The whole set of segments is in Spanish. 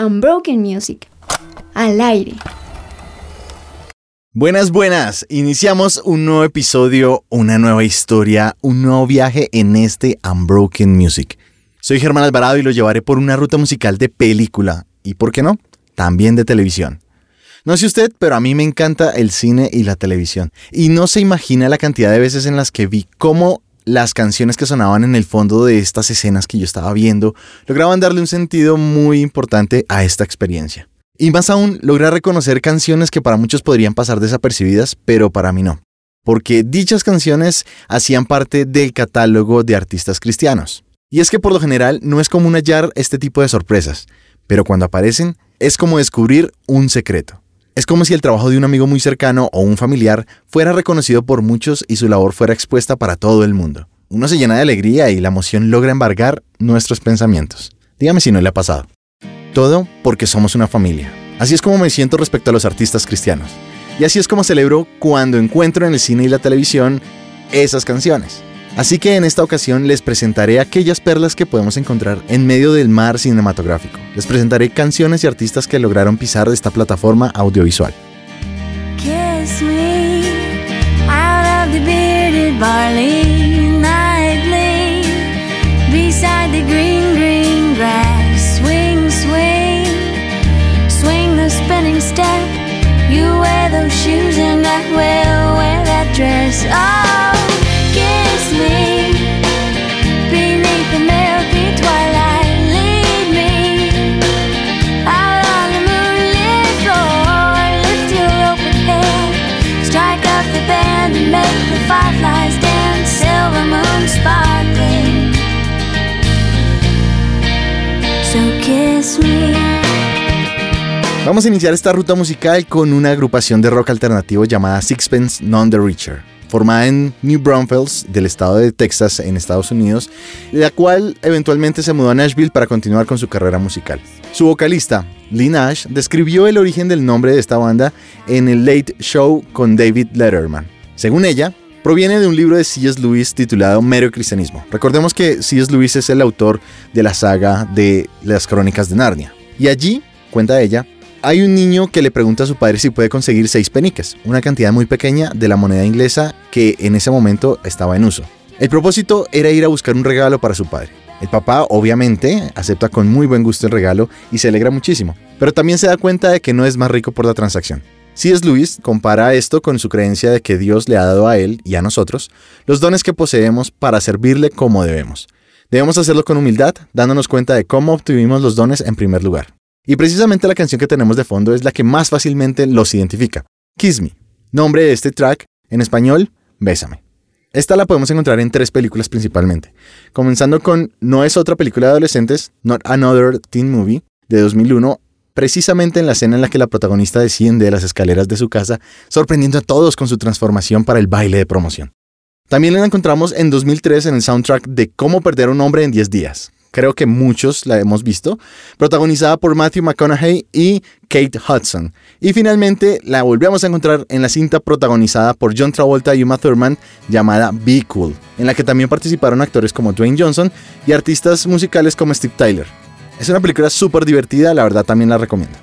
Unbroken Music. Al aire. Buenas, buenas. Iniciamos un nuevo episodio, una nueva historia, un nuevo viaje en este Unbroken Music. Soy Germán Alvarado y lo llevaré por una ruta musical de película y, ¿por qué no? También de televisión. No sé usted, pero a mí me encanta el cine y la televisión. Y no se imagina la cantidad de veces en las que vi cómo las canciones que sonaban en el fondo de estas escenas que yo estaba viendo lograban darle un sentido muy importante a esta experiencia. Y más aún, logré reconocer canciones que para muchos podrían pasar desapercibidas, pero para mí no. Porque dichas canciones hacían parte del catálogo de artistas cristianos. Y es que por lo general no es común hallar este tipo de sorpresas, pero cuando aparecen es como descubrir un secreto. Es como si el trabajo de un amigo muy cercano o un familiar fuera reconocido por muchos y su labor fuera expuesta para todo el mundo. Uno se llena de alegría y la emoción logra embargar nuestros pensamientos. Dígame si no le ha pasado. Todo porque somos una familia. Así es como me siento respecto a los artistas cristianos. Y así es como celebro cuando encuentro en el cine y la televisión esas canciones. Así que en esta ocasión les presentaré aquellas perlas que podemos encontrar en medio del mar cinematográfico. Les presentaré canciones y artistas que lograron pisar esta plataforma audiovisual. Vamos a iniciar esta ruta musical con una agrupación de rock alternativo llamada Sixpence None the Richer, formada en New Braunfels del estado de Texas en Estados Unidos, la cual eventualmente se mudó a Nashville para continuar con su carrera musical. Su vocalista, Lee Nash, describió el origen del nombre de esta banda en el Late Show con David Letterman. Según ella, proviene de un libro de C.S. Lewis titulado Mero Cristianismo. Recordemos que C.S. Lewis es el autor de la saga de las Crónicas de Narnia. Y allí, cuenta ella, hay un niño que le pregunta a su padre si puede conseguir seis peniques, una cantidad muy pequeña de la moneda inglesa que en ese momento estaba en uso. El propósito era ir a buscar un regalo para su padre. El papá obviamente acepta con muy buen gusto el regalo y se alegra muchísimo, pero también se da cuenta de que no es más rico por la transacción. C.S. Lewis compara esto con su creencia de que Dios le ha dado a él y a nosotros los dones que poseemos para servirle como debemos. Debemos hacerlo con humildad, dándonos cuenta de cómo obtuvimos los dones en primer lugar. Y precisamente la canción que tenemos de fondo es la que más fácilmente los identifica. Kiss Me. Nombre de este track, en español, Bésame. Esta la podemos encontrar en tres películas principalmente, comenzando con No es otra película de adolescentes, Not Another Teen Movie, de 2001, precisamente en la escena en la que la protagonista desciende de las escaleras de su casa, sorprendiendo a todos con su transformación para el baile de promoción. También la encontramos en 2003 en el soundtrack de Cómo perder a un hombre en 10 días. Creo que muchos la hemos visto, protagonizada por Matthew McConaughey y Kate Hudson. Y finalmente la volvemos a encontrar en la cinta protagonizada por John Travolta y Uma Thurman llamada Be Cool, en la que también participaron actores como Dwayne Johnson y artistas musicales como Steve Tyler. Es una película súper divertida, la verdad también la recomiendo.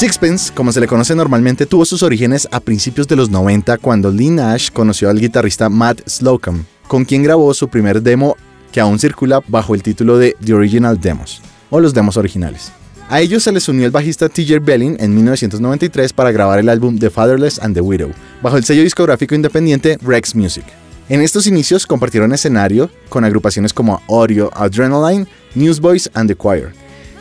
Sixpence, como se le conoce normalmente, tuvo sus orígenes a principios de los 90 cuando Lee Nash conoció al guitarrista Matt Slocum, con quien grabó su primer demo que aún circula bajo el título de The Original Demos, o los demos originales. A ellos se les unió el bajista TJ Belling en 1993 para grabar el álbum The Fatherless and the Widow, bajo el sello discográfico independiente Rex Music. En estos inicios compartieron escenario con agrupaciones como Audio, Adrenaline, Newsboys and The Choir.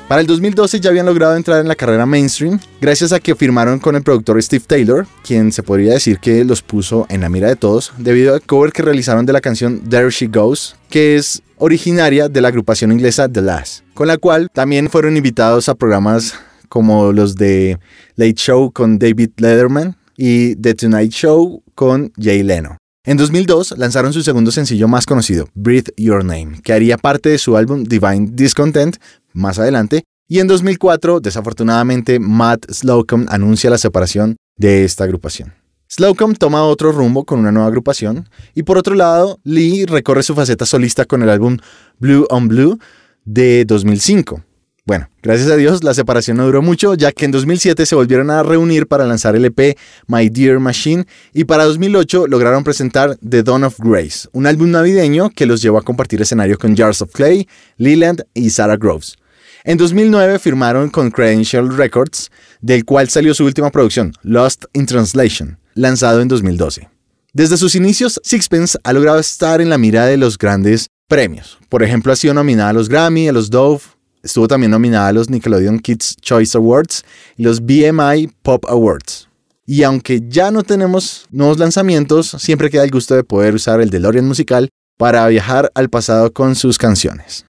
Para el 2012 ya habían logrado entrar en la carrera mainstream gracias a que firmaron con el productor Steve Taylor, quien se podría decir que los puso en la mira de todos debido al cover que realizaron de la canción There She Goes, que es originaria de la agrupación inglesa The Last, con la cual también fueron invitados a programas como los de Late Show con David Letterman y The Tonight Show con Jay Leno. En 2002 lanzaron su segundo sencillo más conocido, Breathe Your Name, que haría parte de su álbum Divine Discontent más adelante, y en 2004, desafortunadamente, Matt Slocum anuncia la separación de esta agrupación. Slocum toma otro rumbo con una nueva agrupación, y por otro lado, Lee recorre su faceta solista con el álbum Blue on Blue de 2005. Bueno, gracias a Dios la separación no duró mucho, ya que en 2007 se volvieron a reunir para lanzar el EP My Dear Machine y para 2008 lograron presentar The Dawn of Grace, un álbum navideño que los llevó a compartir escenario con Jars of Clay, Leland y Sarah Groves. En 2009 firmaron con Credential Records, del cual salió su última producción, Lost in Translation, lanzado en 2012. Desde sus inicios, Sixpence ha logrado estar en la mira de los grandes premios. Por ejemplo, ha sido nominada a los Grammy, a los Dove, Estuvo también nominada a los Nickelodeon Kids Choice Awards y los BMI Pop Awards. Y aunque ya no tenemos nuevos lanzamientos, siempre queda el gusto de poder usar el DeLorean musical para viajar al pasado con sus canciones.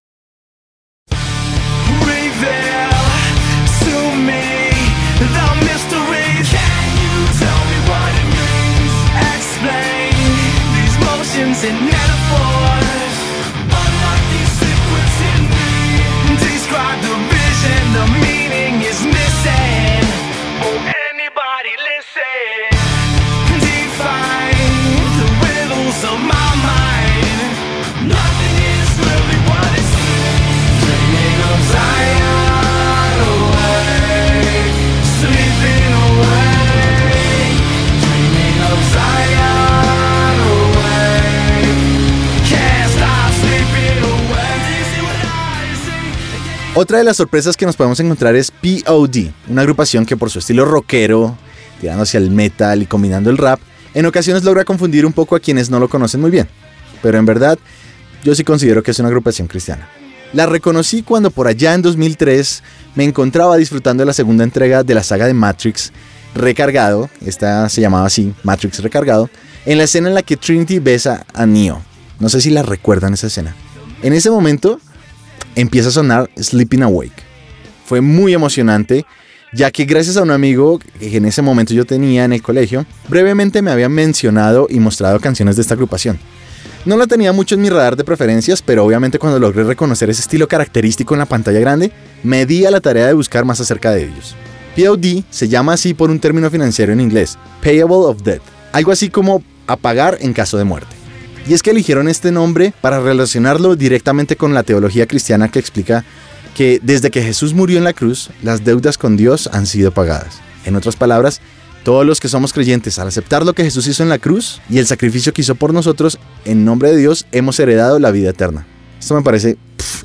Reveal to Otra de las sorpresas que nos podemos encontrar es POD, una agrupación que por su estilo rockero, tirando hacia el metal y combinando el rap, en ocasiones logra confundir un poco a quienes no lo conocen muy bien. Pero en verdad, yo sí considero que es una agrupación cristiana. La reconocí cuando por allá en 2003 me encontraba disfrutando de la segunda entrega de la saga de Matrix Recargado, esta se llamaba así, Matrix Recargado, en la escena en la que Trinity besa a Neo. No sé si la recuerdan esa escena. En ese momento empieza a sonar Sleeping Awake. Fue muy emocionante, ya que gracias a un amigo que en ese momento yo tenía en el colegio, brevemente me había mencionado y mostrado canciones de esta agrupación. No la tenía mucho en mi radar de preferencias, pero obviamente cuando logré reconocer ese estilo característico en la pantalla grande, me di a la tarea de buscar más acerca de ellos. POD se llama así por un término financiero en inglés, Payable of Debt, algo así como a pagar en caso de muerte. Y es que eligieron este nombre para relacionarlo directamente con la teología cristiana que explica que desde que Jesús murió en la cruz, las deudas con Dios han sido pagadas. En otras palabras, todos los que somos creyentes, al aceptar lo que Jesús hizo en la cruz y el sacrificio que hizo por nosotros, en nombre de Dios hemos heredado la vida eterna. Esto me parece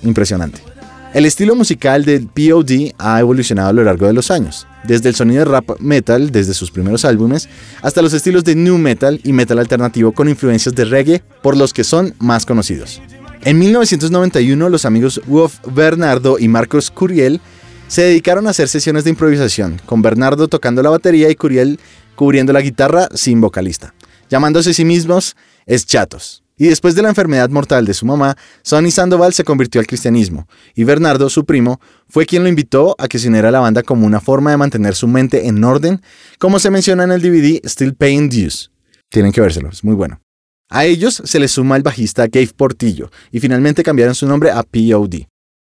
impresionante. El estilo musical del POD ha evolucionado a lo largo de los años, desde el sonido de rap metal, desde sus primeros álbumes, hasta los estilos de new metal y metal alternativo con influencias de reggae, por los que son más conocidos. En 1991, los amigos Wolf Bernardo y Marcos Curiel se dedicaron a hacer sesiones de improvisación, con Bernardo tocando la batería y Curiel cubriendo la guitarra sin vocalista, llamándose a sí mismos Eschatos. Y después de la enfermedad mortal de su mamá, Sonny Sandoval se convirtió al cristianismo, y Bernardo, su primo, fue quien lo invitó a que se uniera a la banda como una forma de mantener su mente en orden, como se menciona en el DVD Still Paying Dues. Tienen que vérselo, es muy bueno. A ellos se les suma el bajista Gabe Portillo, y finalmente cambiaron su nombre a POD.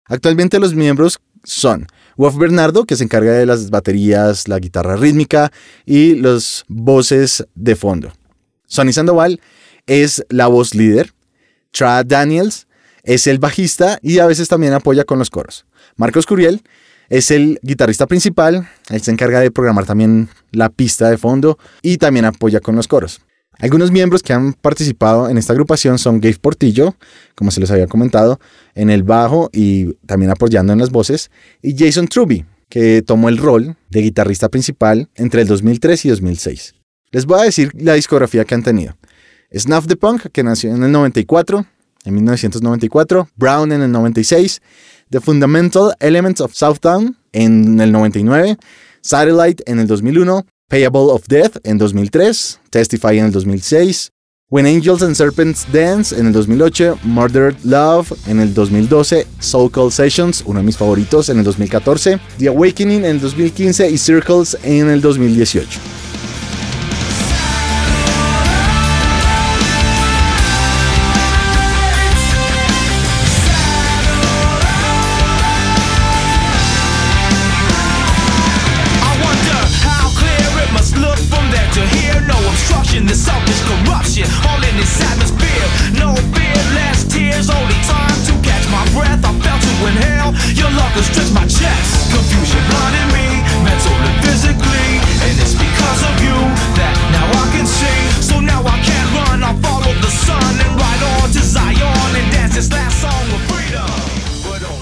Actualmente los miembros son Wolf Bernardo, que se encarga de las baterías, la guitarra rítmica y los voces de fondo. Sonny Sandoval es la voz líder. Tra Daniels es el bajista y a veces también apoya con los coros. Marcos Curiel es el guitarrista principal. Él se encarga de programar también la pista de fondo y también apoya con los coros. Algunos miembros que han participado en esta agrupación son Gabe Portillo, como se les había comentado, en el bajo y también apoyando en las voces, y Jason Truby, que tomó el rol de guitarrista principal entre el 2003 y 2006. Les voy a decir la discografía que han tenido. Snuff the Punk, que nació en el 94, en 1994, Brown en el 96, The Fundamental Elements of Southtown en el 99, Satellite en el 2001, Payable of Death en 2003, Testify en el 2006, When Angels and Serpents Dance en el 2008, Murdered Love en el 2012, Soul Call Sessions, uno de mis favoritos, en el 2014, The Awakening en el 2015 y Circles en el 2018.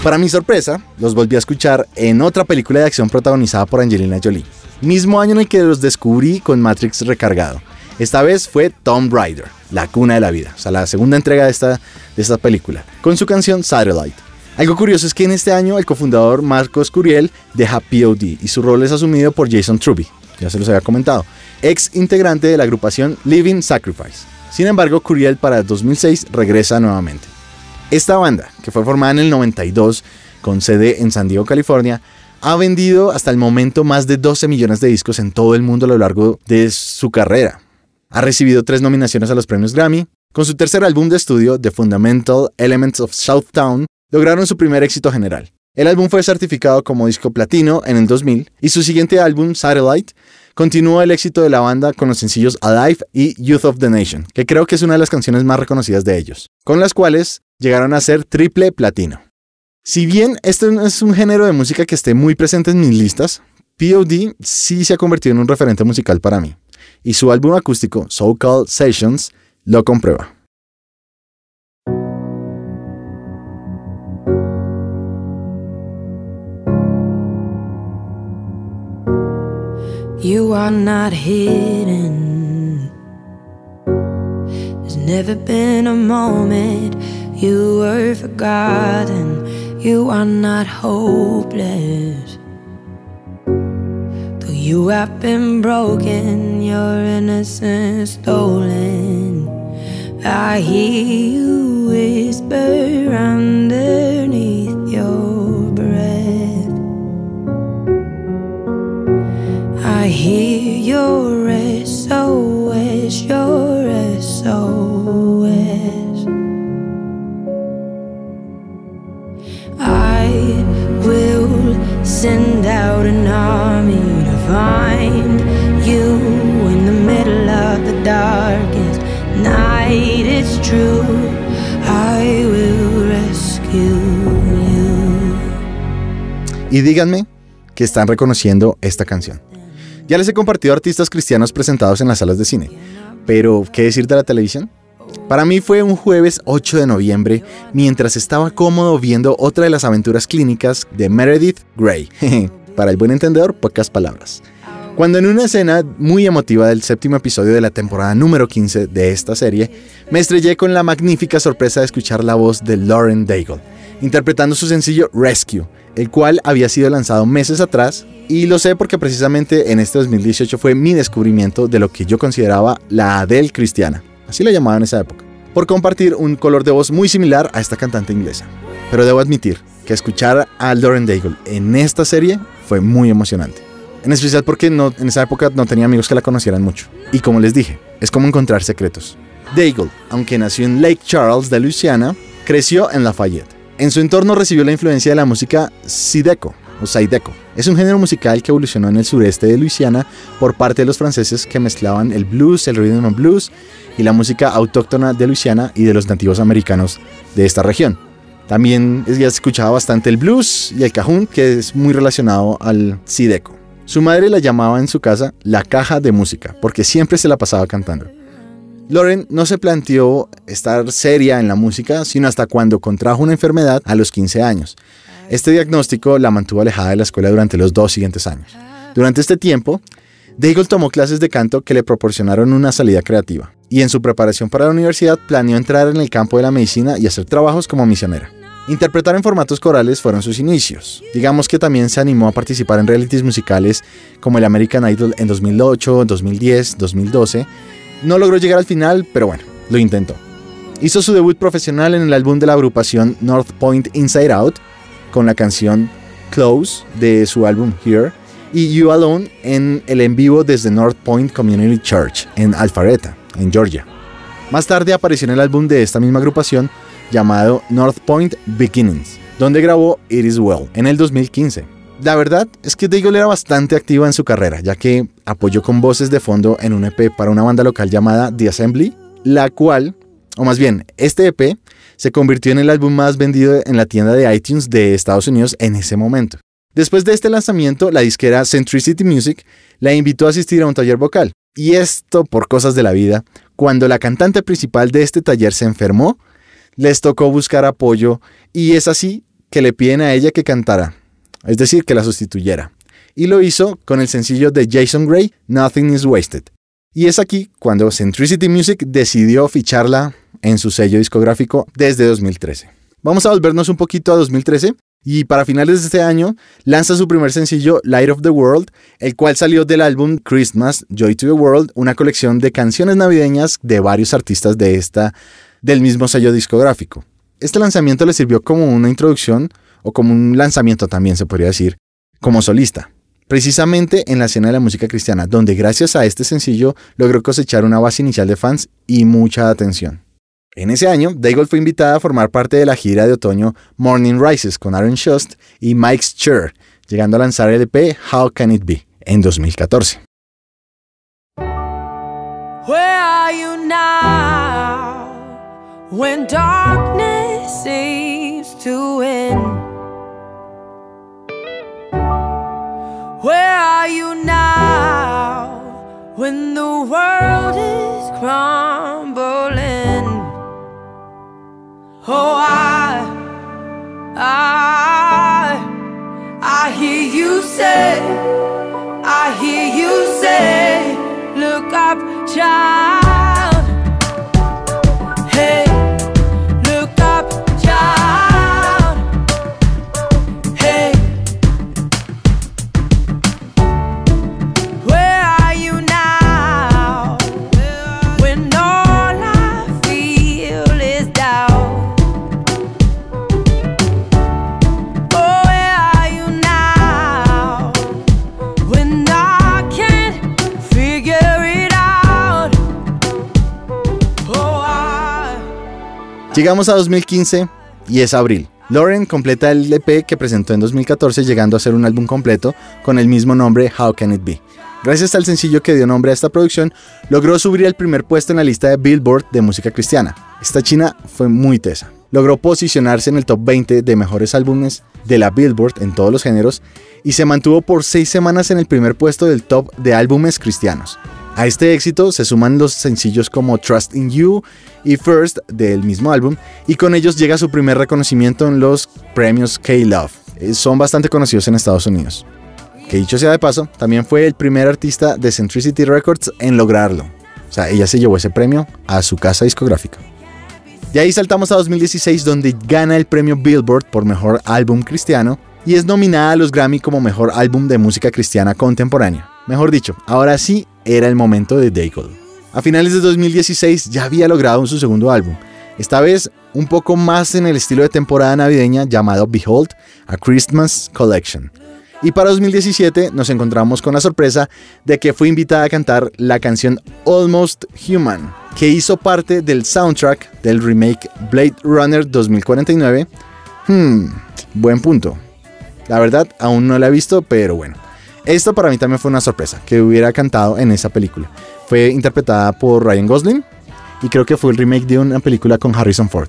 Para mi sorpresa, los volví a escuchar en otra película de acción protagonizada por Angelina Jolie, mismo año en el que los descubrí con Matrix recargado. Esta vez fue Tomb Raider, la cuna de la vida, o sea, la segunda entrega de esta, de esta película, con su canción Satellite. Algo curioso es que en este año el cofundador Marcos Curiel deja POD y su rol es asumido por Jason Truby, ya se los había comentado, ex integrante de la agrupación Living Sacrifice. Sin embargo, Curiel para 2006 regresa nuevamente. Esta banda, que fue formada en el 92 con sede en San Diego, California, ha vendido hasta el momento más de 12 millones de discos en todo el mundo a lo largo de su carrera. Ha recibido tres nominaciones a los premios Grammy. Con su tercer álbum de estudio, The Fundamental Elements of Southtown, lograron su primer éxito general. El álbum fue certificado como disco platino en el 2000 y su siguiente álbum, Satellite, continuó el éxito de la banda con los sencillos Alive y Youth of the Nation, que creo que es una de las canciones más reconocidas de ellos, con las cuales llegaron a ser triple platino. Si bien este no es un género de música que esté muy presente en mis listas, POD sí se ha convertido en un referente musical para mí, y su álbum acústico, So Called Sessions, lo comprueba. You are not hidden. There's never been a moment you were forgotten. You are not hopeless. Though you have been broken, your innocence stolen. I hear you whisper underneath I send out an army to find you in the middle of the night. True, I will rescue you. Y díganme que están reconociendo esta canción. Ya les he compartido artistas cristianos presentados en las salas de cine, pero ¿qué decir de la televisión? Para mí fue un jueves 8 de noviembre mientras estaba cómodo viendo otra de las aventuras clínicas de Meredith Grey. Para el buen entendedor, pocas palabras. Cuando en una escena muy emotiva del séptimo episodio de la temporada número 15 de esta serie, me estrellé con la magnífica sorpresa de escuchar la voz de Lauren Daigle, interpretando su sencillo Rescue, el cual había sido lanzado meses atrás, y lo sé porque precisamente en este 2018 fue mi descubrimiento de lo que yo consideraba la Adele cristiana, así la llamaban en esa época, por compartir un color de voz muy similar a esta cantante inglesa. Pero debo admitir que escuchar a Lauren Daigle en esta serie fue muy emocionante. En especial porque en esa época no tenía amigos que la conocieran mucho. Y como les dije, es como encontrar secretos. Daigle, aunque nació en Lake Charles de Luisiana, creció en Lafayette. En su entorno recibió la influencia de la música Sideco o. Es un género musical que evolucionó en el sureste de Luisiana por parte de los franceses que mezclaban el blues, el rhythm and blues y la música autóctona de Luisiana y de los nativos americanos de esta región. También ya se escuchaba bastante el blues y el cajún, que es muy relacionado al Sideco. Su madre la llamaba en su casa la caja de música, porque siempre se la pasaba cantando. Lauren no se planteó estar seria en la música, sino hasta cuando contrajo una enfermedad a los 15 años. Este diagnóstico la mantuvo alejada de la escuela durante los dos siguientes años. Durante este tiempo, Daigle tomó clases de canto que le proporcionaron una salida creativa, y en su preparación para la universidad planeó entrar en el campo de la medicina y hacer trabajos como misionera. Interpretar en formatos corales fueron sus inicios. Digamos que también se animó a participar en realities musicales como el American Idol en 2008, 2010, 2012. No logró llegar al final, pero bueno, lo intentó. Hizo su debut profesional en el álbum de la agrupación North Point Inside Out con la canción Close de su álbum Here y You Alone en el en vivo desde North Point Community Church en Alpharetta, en Georgia. Más tarde apareció en el álbum de esta misma agrupación llamado North Point Beginnings, donde grabó It Is Well en el 2015. La verdad es que Daigle era bastante activa en su carrera, ya que apoyó con voces de fondo en un EP para una banda local llamada The Assembly, la cual, o más bien, este EP se convirtió en el álbum más vendido en la tienda de iTunes de Estados Unidos en ese momento. Después de este lanzamiento, la disquera Centricity Music la invitó a asistir a un taller vocal. Y esto por cosas de la vida, cuando la cantante principal de este taller se enfermó, les tocó buscar apoyo y es así que le piden a ella que cantara, es decir, que la sustituyera. Y lo hizo con el sencillo de Jason Gray, Nothing is Wasted. Y es aquí cuando Centricity Music decidió ficharla en su sello discográfico desde 2013. Vamos a volvernos un poquito a 2013 y para finales de este año lanza su primer sencillo Light of the World, el cual salió del álbum Christmas Joy to the World, una colección de canciones navideñas de varios artistas de esta del mismo sello discográfico. Este lanzamiento le sirvió como una introducción o como un lanzamiento también se podría decir, como solista. Precisamente en la escena de la música cristiana, donde gracias a este sencillo logró cosechar una base inicial de fans y mucha atención. En ese año, Daigle fue invitada a formar parte de la gira de otoño Morning Rises con Aaron Shust y Mike Scher, llegando a lanzar el EP How Can It Be en 2014. Where are? Where are you now when the world is crumbling? Oh, I, I, I hear you say, I hear you say, look up, child. Llegamos a 2015 y es abril. Lauren completa el EP que presentó en 2014 llegando a ser un álbum completo con el mismo nombre How Can It Be. Gracias al sencillo que dio nombre a esta producción, logró subir al primer puesto en la lista de Billboard de música cristiana. Esta china fue muy tesa. Logró posicionarse en el top 20 de mejores álbumes de la Billboard en todos los géneros y se mantuvo por seis semanas en el primer puesto del top de álbumes cristianos. A este éxito se suman los sencillos como Trust in You y First del mismo álbum, y con ellos llega su primer reconocimiento en los premios K-Love. Eh, Son bastante conocidos en Estados Unidos. Que dicho sea de paso, también fue el primer artista de Centricity Records en lograrlo. O sea, ella se llevó ese premio a su casa discográfica. De ahí saltamos a 2016 donde gana el premio Billboard por Mejor Álbum Cristiano y es nominada a los Grammy como Mejor Álbum de Música Cristiana Contemporánea. Mejor dicho, ahora sí era el momento de Daigle. A finales de 2016 ya había logrado su segundo álbum, esta vez un poco más en el estilo de temporada navideña llamado Behold, a Christmas Collection. Y para 2017 nos encontramos con la sorpresa de que fue invitada a cantar la canción Almost Human, que hizo parte del soundtrack del remake Blade Runner 2049. Hmm, buen punto. La verdad, aún no la he visto, pero bueno. Esto para mí también fue una sorpresa, que hubiera cantado en esa película. Fue interpretada por Ryan Gosling y creo que fue el remake de una película con Harrison Ford.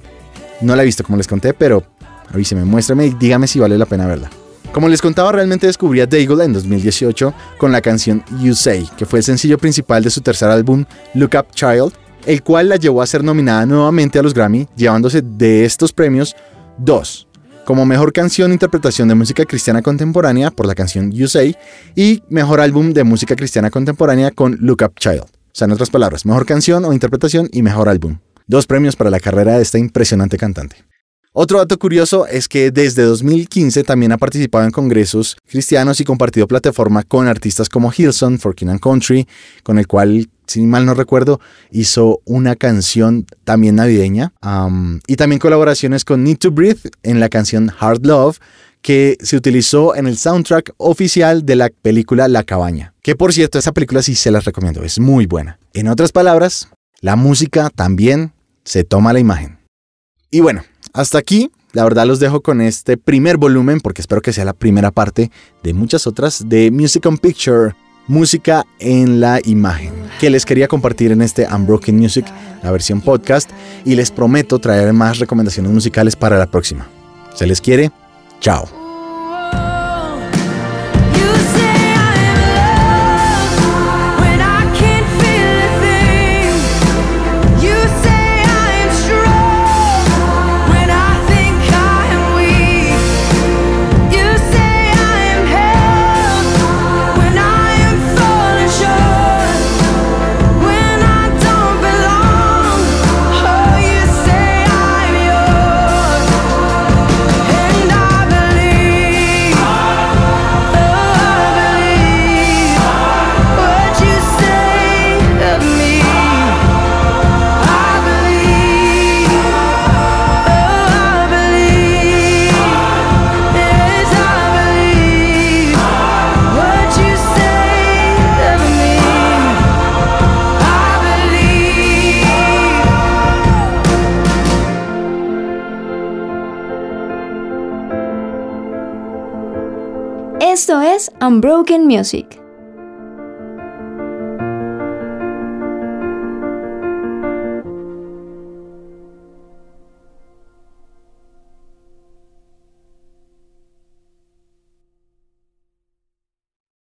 No la he visto como les conté, pero avíseme, muéstrame y dígame si vale la pena verla. Como les contaba, realmente descubrí a Daigle en 2018 con la canción You Say, que fue el sencillo principal de su tercer álbum Look Up Child, el cual la llevó a ser nominada nuevamente a los Grammy, llevándose de estos premios dos, como mejor canción interpretación de música cristiana contemporánea por la canción You Say y mejor álbum de música cristiana contemporánea con Look Up Child. O sea, en otras palabras, mejor canción o interpretación y mejor álbum. Dos premios para la carrera de esta impresionante cantante. Otro dato curioso es que desde 2015 también ha participado en congresos cristianos y compartido plataforma con artistas como Hilson, For King and Country, con el cual, si mal no recuerdo, hizo una canción también navideña. y también colaboraciones con Need to Breathe en la canción Hard Love, que se utilizó en el soundtrack oficial de la película La Cabaña. Que por cierto, esa película sí se las recomiendo, es muy buena. En otras palabras, la música también se toma la imagen. Y bueno, hasta aquí, la verdad los dejo con este primer volumen porque espero que sea la primera parte de muchas otras de Music on Picture, música en la imagen, que les quería compartir en este Unbroken Music, la versión podcast, y les prometo traer más recomendaciones musicales para la próxima. Se les quiere, chao. Unbroken Music.